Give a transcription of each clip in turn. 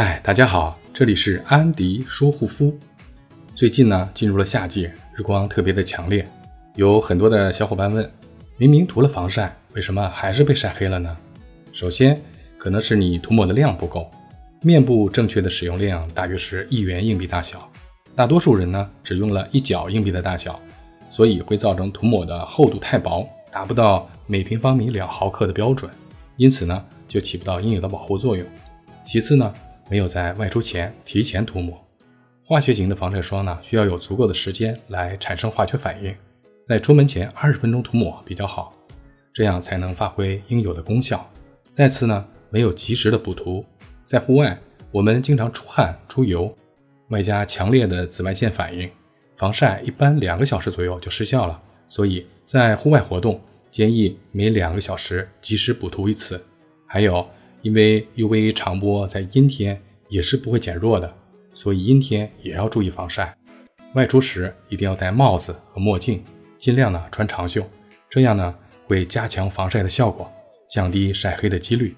嗨，大家好，这里是安迪说护肤。最近呢，进入了夏季，日光特别的强烈，有很多的小伙伴问：明明涂了防晒，为什么还是被晒黑了呢？首先，可能是你涂抹的量不够，面部正确的使用量大约是一元硬币大小，大多数人呢只用了一角硬币的大小，所以会造成涂抹的厚度太薄，达不到每平方米两毫克的标准，因此呢就起不到应有的保护作用。其次呢。没有在外出前提前涂抹，化学型的防晒霜呢，需要有足够的时间来产生化学反应，在出门前二十分钟涂抹比较好，这样才能发挥应有的功效。再次呢，没有及时的补涂，在户外我们经常出汗出油，外加强烈的紫外线反应，防晒一般两个小时左右就失效了，所以在户外活动建议每两个小时及时补涂一次。还有。因为 UV 长波在阴天也是不会减弱的，所以阴天也要注意防晒。外出时一定要戴帽子和墨镜，尽量呢穿长袖，这样呢会加强防晒的效果，降低晒黑的几率。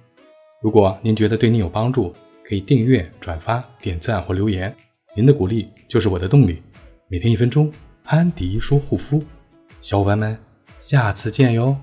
如果您觉得对您有帮助，可以订阅、转发、点赞或留言，您的鼓励就是我的动力。每天一分钟，安迪说护肤，小伙伴们，下次见哟。